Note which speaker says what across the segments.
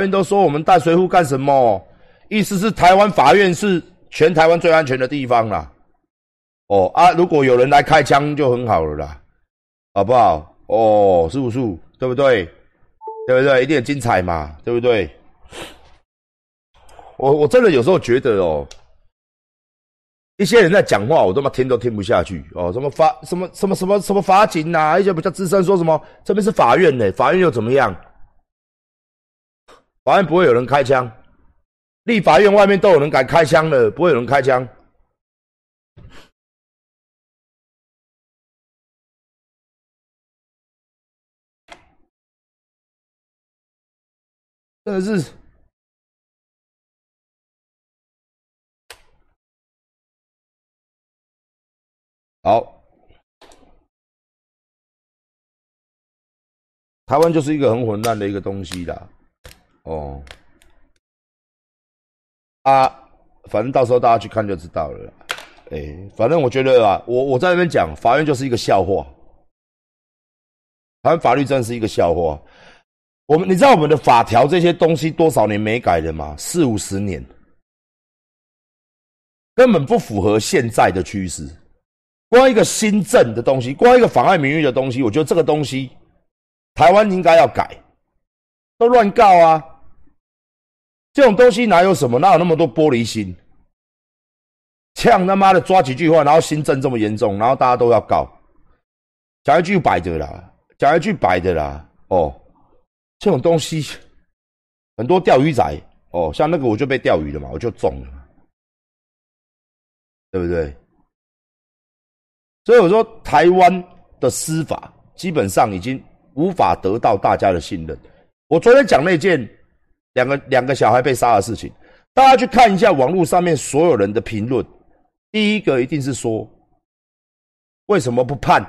Speaker 1: 院都说我们带随扈干什么？意思是台湾法院是全台湾最安全的地方啦。哦啊，如果有人来开枪就很好了啦，好不好？哦，是不是？对不对？对不对？一定很精彩嘛，对不对？我我真的有时候觉得哦，一些人在讲话，我他妈听都听不下去哦。什么法什么什么什么什么法警呐，一些比较资深说什么这边是法院呢？法院又怎么样？法院不会有人开枪，立法院外面都有人敢开枪的，不会有人开枪。真的是。好，台湾就是一个很混乱的一个东西啦。哦，啊，反正到时候大家去看就知道了。哎，反正我觉得啊，我我在那边讲，法院就是一个笑话，台湾法律真是一个笑话。我们你知道我们的法条这些东西多少年没改了吗？四五十年，根本不符合现在的趋势。光一个新政的东西，光一个妨碍名誉的东西，我觉得这个东西，台湾应该要改，都乱告啊！这种东西哪有什么？哪有那么多玻璃心？呛他妈的抓几句话，然后新政这么严重，然后大家都要告，讲一句白的啦，讲一句白的啦，哦，这种东西很多钓鱼仔哦，像那个我就被钓鱼了嘛，我就中了，对不对？所以我说，台湾的司法基本上已经无法得到大家的信任。我昨天讲那件两个两个小孩被杀的事情，大家去看一下网络上面所有人的评论。第一个一定是说，为什么不判？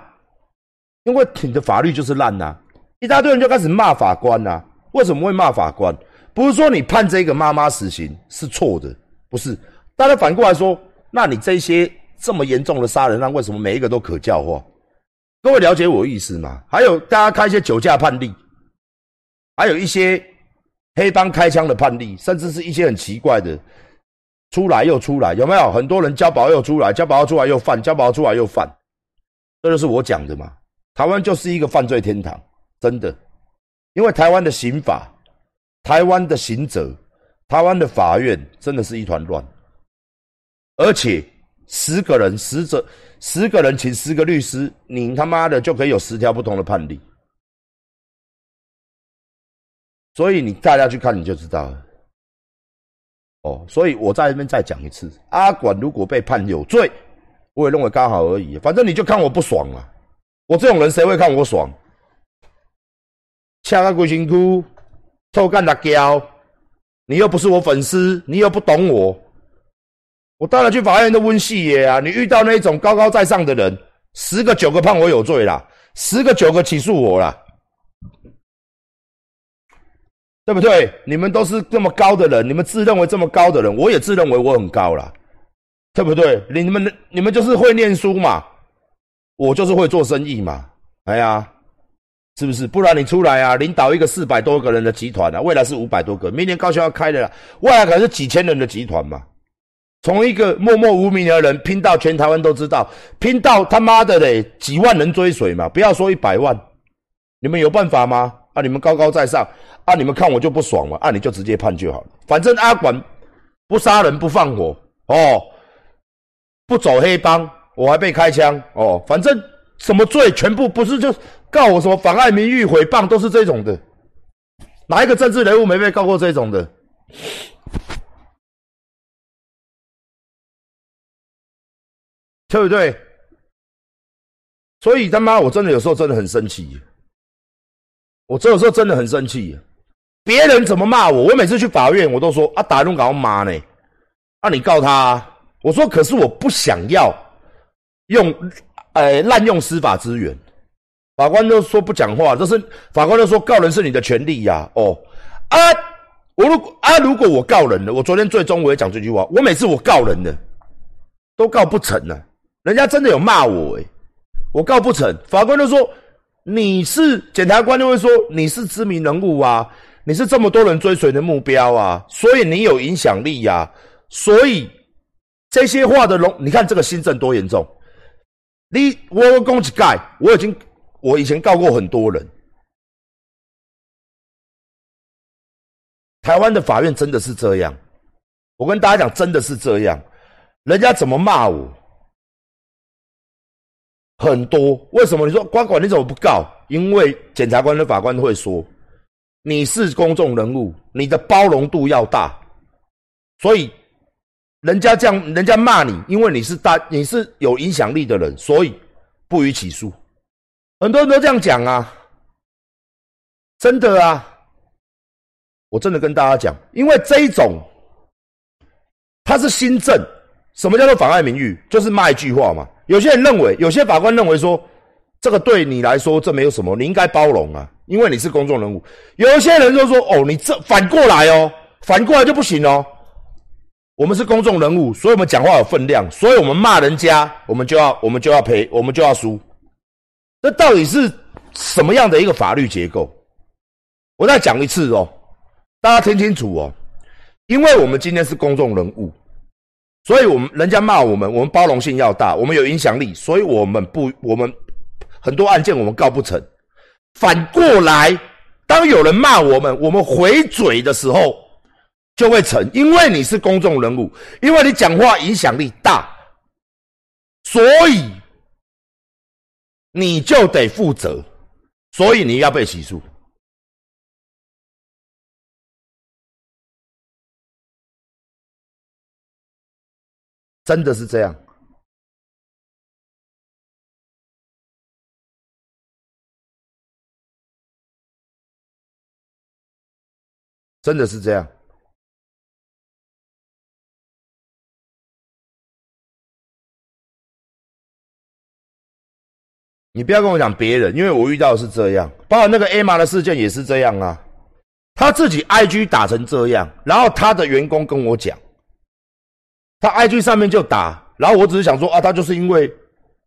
Speaker 1: 因为你的法律就是烂呐！一大堆人就开始骂法官呐。为什么会骂法官？不是说你判这个妈妈死刑是错的，不是。大家反过来说，那你这些。这么严重的杀人案，为什么每一个都可教化？各位了解我意思吗？还有大家看一些酒驾判例，还有一些黑帮开枪的判例，甚至是一些很奇怪的，出来又出来，有没有？很多人交保又出来，交保出来又犯，交保出来又犯，这就是我讲的嘛。台湾就是一个犯罪天堂，真的，因为台湾的刑法、台湾的刑责、台湾的法院，真的是一团乱，而且。十个人，十者十个人请十个律师，你他妈的就可以有十条不同的判例。所以你大家去看你就知道了。哦，所以我在这边再讲一次，阿管如果被判有罪，我也认为刚好而已。反正你就看我不爽啊！我这种人谁会看我爽？呛个鬼辛苦，臭干辣椒，你又不是我粉丝，你又不懂我。我当然去法院都温戏耶啊！你遇到那种高高在上的人，十个九个判我有罪啦，十个九个起诉我啦，对不对？你们都是这么高的人，你们自认为这么高的人，我也自认为我很高啦，对不对？你们你们就是会念书嘛，我就是会做生意嘛，哎呀，是不是？不然你出来啊，领导一个四百多个人的集团啊，未来是五百多个，明年高校要开的，未来可是几千人的集团嘛。从一个默默无名的人拼到全台湾都知道，拼到他妈的嘞几万人追随嘛！不要说一百万，你们有办法吗？啊，你们高高在上，啊，你们看我就不爽了，啊，你就直接判就好了。反正阿管不杀人不放火哦，不走黑帮，我还被开枪哦。反正什么罪全部不是就告我什么妨碍名誉、诽谤，都是这种的。哪一个政治人物没被告过这种的？对不对？所以他妈，我真的有时候真的很生气。我这有时候真的很生气。别人怎么骂我，我每次去法院，我都说啊，打东搞妈呢？啊，你告他。啊我说，可是我不想要用，呃，滥用司法资源。法官都说不讲话，这是法官都说告人是你的权利呀。哦，啊，我如果啊，如果我告人了，我昨天最终我也讲这句话，我每次我告人了，都告不成了。人家真的有骂我诶，我告不成，法官就说你是检察官就会说你是知名人物啊，你是这么多人追随的目标啊，所以你有影响力呀，所以这些话的容，你看这个新政多严重。你我攻击盖，我已经我以前告过很多人。台湾的法院真的是这样，我跟大家讲，真的是这样。人家怎么骂我？很多，为什么？你说官管你怎么不告？因为检察官跟法官会说，你是公众人物，你的包容度要大，所以人家这样，人家骂你，因为你是大，你是有影响力的人，所以不予起诉。很多人都这样讲啊，真的啊，我真的跟大家讲，因为这一种，他是新政。什么叫做妨碍名誉？就是骂一句话嘛。有些人认为，有些法官认为说，这个对你来说这没有什么，你应该包容啊，因为你是公众人物。有些人就说，哦，你这反过来哦，反过来就不行哦。我们是公众人物，所以我们讲话有分量，所以我们骂人家，我们就要我们就要赔，我们就要输。这到底是什么样的一个法律结构？我再讲一次哦，大家听清楚哦，因为我们今天是公众人物。所以，我们人家骂我们，我们包容性要大，我们有影响力，所以我们不，我们很多案件我们告不成。反过来，当有人骂我们，我们回嘴的时候就会成，因为你是公众人物，因为你讲话影响力大，所以你就得负责，所以你要被起诉。真的是这样，真的是这样。你不要跟我讲别人，因为我遇到的是这样，包括那个 A 的事件也是这样啊。他自己 IG 打成这样，然后他的员工跟我讲。他 IG 上面就打，然后我只是想说啊，他就是因为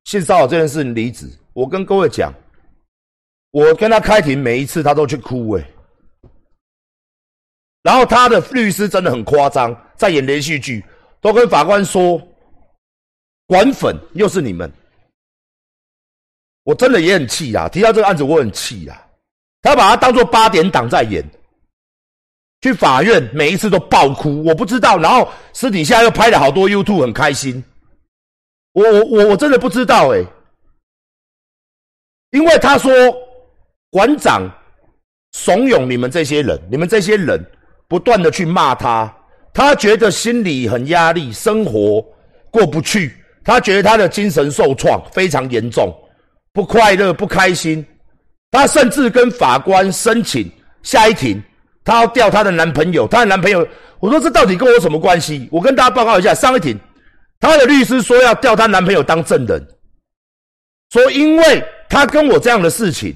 Speaker 1: 性骚扰这件事离职。我跟各位讲，我跟他开庭每一次他都去哭哎，然后他的律师真的很夸张，在演连续剧，都跟法官说，管粉又是你们，我真的也很气啊！提到这个案子我很气啊，他把他当做八点档在演。去法院每一次都爆哭，我不知道，然后私底下又拍了好多 YouTube，很开心。我我我我真的不知道哎，因为他说馆长怂恿你们这些人，你们这些人不断的去骂他，他觉得心里很压力，生活过不去，他觉得他的精神受创非常严重，不快乐不开心，他甚至跟法官申请下一庭。她要调她的男朋友，她的男朋友，我说这到底跟我有什么关系？我跟大家报告一下，上一庭，她的律师说要调她男朋友当证人，说因为她跟我这样的事情，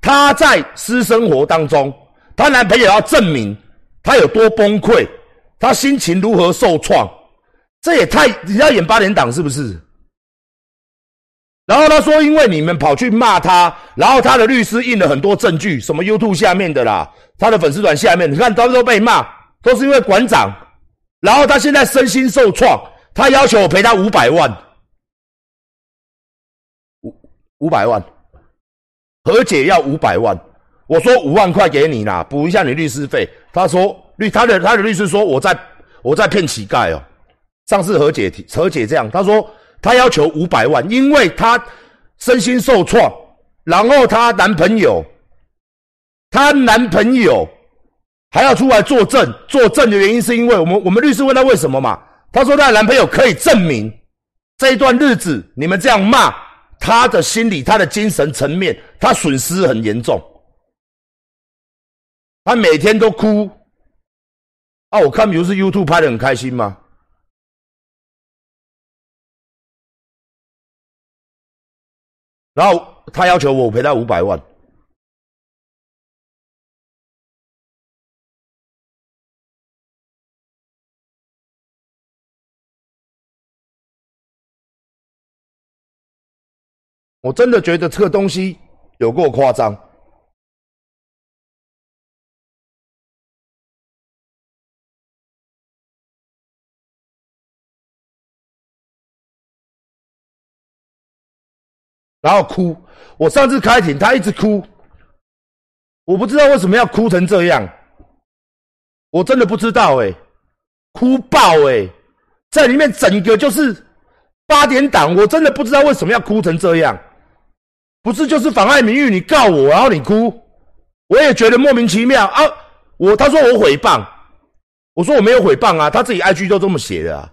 Speaker 1: 她在私生活当中，她男朋友要证明她有多崩溃，她心情如何受创，这也太你要演八连档是不是？然后他说，因为你们跑去骂他，然后他的律师印了很多证据，什么 YouTube 下面的啦。他的粉丝团下面，你看都都被骂，都是因为馆长。然后他现在身心受创，他要求我赔他五百万，五五百万，和解要五百万。我说五万块给你啦，补一下你律师费。他说律他的他的律师说我在我在骗乞丐哦。上次和解和解这样，他说她要求五百万，因为她身心受创，然后她男朋友。她男朋友还要出来作证，作证的原因是因为我们我们律师问他为什么嘛？他说她的男朋友可以证明这一段日子你们这样骂他的心理、他的精神层面，他损失很严重，他每天都哭啊！我看比如是 YouTube 拍的很开心吗？然后他要求我赔他五百万。我真的觉得这个东西有够夸张。然后哭。我上次开庭，他一直哭，我不知道为什么要哭成这样，我真的不知道哎，哭爆哎，在里面整个就是八点档，我真的不知道为什么要哭成这样，不是就是妨碍名誉，你告我，然后你哭，我也觉得莫名其妙。啊。我他说我诽谤，我说我没有诽谤啊，他自己 IG 都这么写的啊。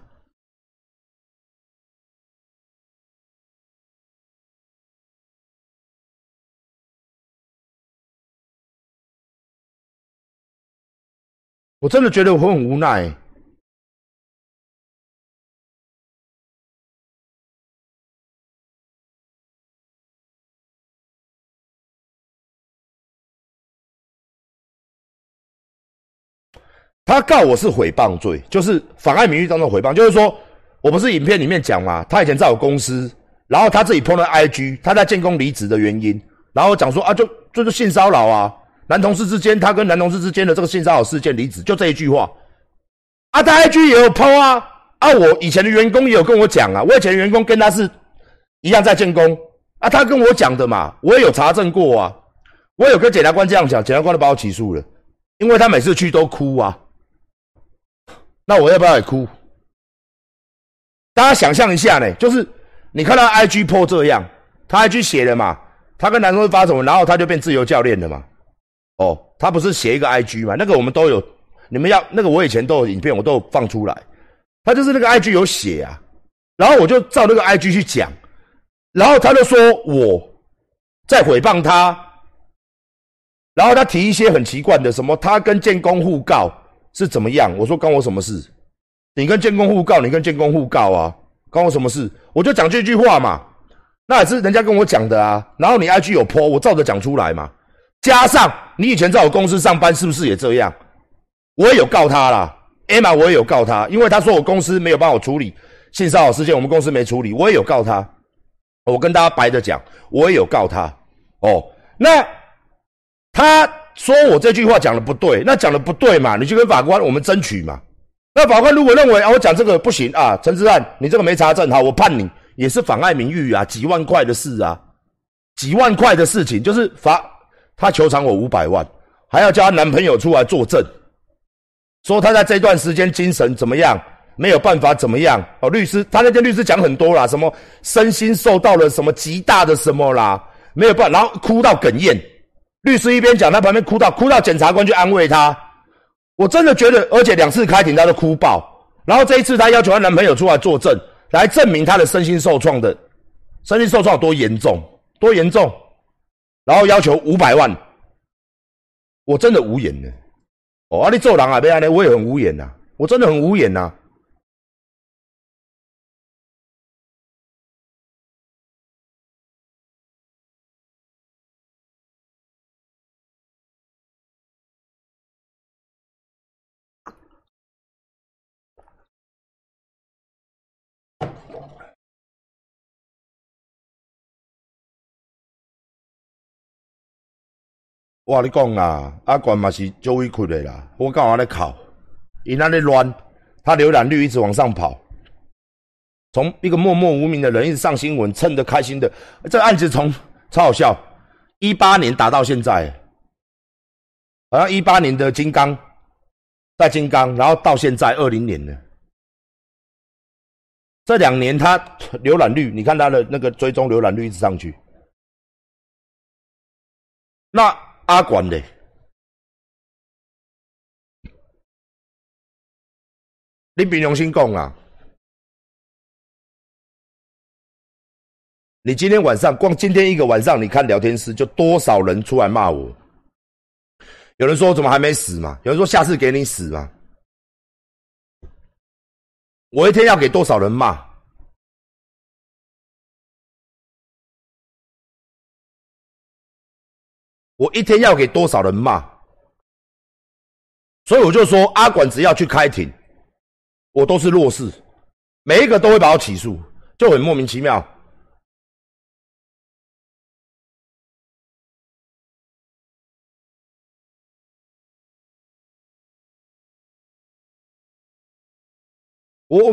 Speaker 1: 我真的觉得我很无奈。他告我是诽谤罪，就是妨碍名誉当中诽谤，就是说我不是影片里面讲嘛，他以前在我公司，然后他自己 PO 了 IG，他在建工离职的原因，然后讲说啊，就就是性骚扰啊。男同事之间，他跟男同事之间的这个性骚扰事件离职，就这一句话。啊，他 IG 也有 PO 啊，啊，我以前的员工也有跟我讲啊，我以前的员工跟他是一样在建工，啊，他跟我讲的嘛，我也有查证过啊，我有跟检察官这样讲，检察官都把我起诉了，因为他每次去都哭啊，那我要不要也哭？大家想象一下呢，就是你看到 IG PO 这样，他 IG 写了嘛，他跟男同事发什么，然后他就变自由教练了嘛。哦，他不是写一个 IG 嘛？那个我们都有，你们要那个我以前都有影片，我都有放出来。他就是那个 IG 有写啊，然后我就照那个 IG 去讲，然后他就说我在诽谤他，然后他提一些很奇怪的，什么他跟建工互告是怎么样？我说关我什么事？你跟建工互告，你跟建工互告啊，关我什么事？我就讲这句话嘛，那也是人家跟我讲的啊。然后你 IG 有 po，我照着讲出来嘛。加上你以前在我公司上班，是不是也这样？我也有告他啦 e m m a 我也有告他，因为他说我公司没有帮我处理性骚扰事件，我们公司没处理，我也有告他。我跟大家白的讲，我也有告他。哦，那他说我这句话讲的不对，那讲的不对嘛？你就跟法官我们争取嘛。那法官如果认为啊，我讲这个不行啊，陈志汉，你这个没查证，好，我判你也是妨碍名誉啊，几万块的事啊，几万块的事情，就是法。她求偿我五百万，还要叫她男朋友出来作证，说她在这段时间精神怎么样，没有办法怎么样。哦，律师，她那天律师讲很多啦，什么身心受到了什么极大的什么啦，没有办法，然后哭到哽咽。律师一边讲，他旁边哭到哭到检察官去安慰她。我真的觉得，而且两次开庭她都哭爆，然后这一次她要求她男朋友出来作证，来证明她的身心受创的，身心受创多严重，多严重。然后要求五百万，我真的无言了。哦，啊，你做人啊，别安尼，我也很无言呐，我真的很无言呐。我跟你讲啦，阿管嘛是足委屈的啦。我干嘛咧考？因那咧乱，他浏览率一直往上跑，从一个默默无名的人一直上新闻，蹭得开心的。这案子从超好笑，一八年打到现在，好像一八年的金刚在金刚，然后到现在二零年了。这两年他浏览率，你看他的那个追踪浏览率一直上去，那。阿管的，你凭良心讲啊！你今天晚上光今天一个晚上，你看聊天室就多少人出来骂我？有人说怎么还没死嘛？有人说下次给你死嘛？我一天要给多少人骂？我一天要给多少人骂？所以我就说，阿管只要去开庭，我都是弱势，每一个都会把我起诉，就很莫名其妙。我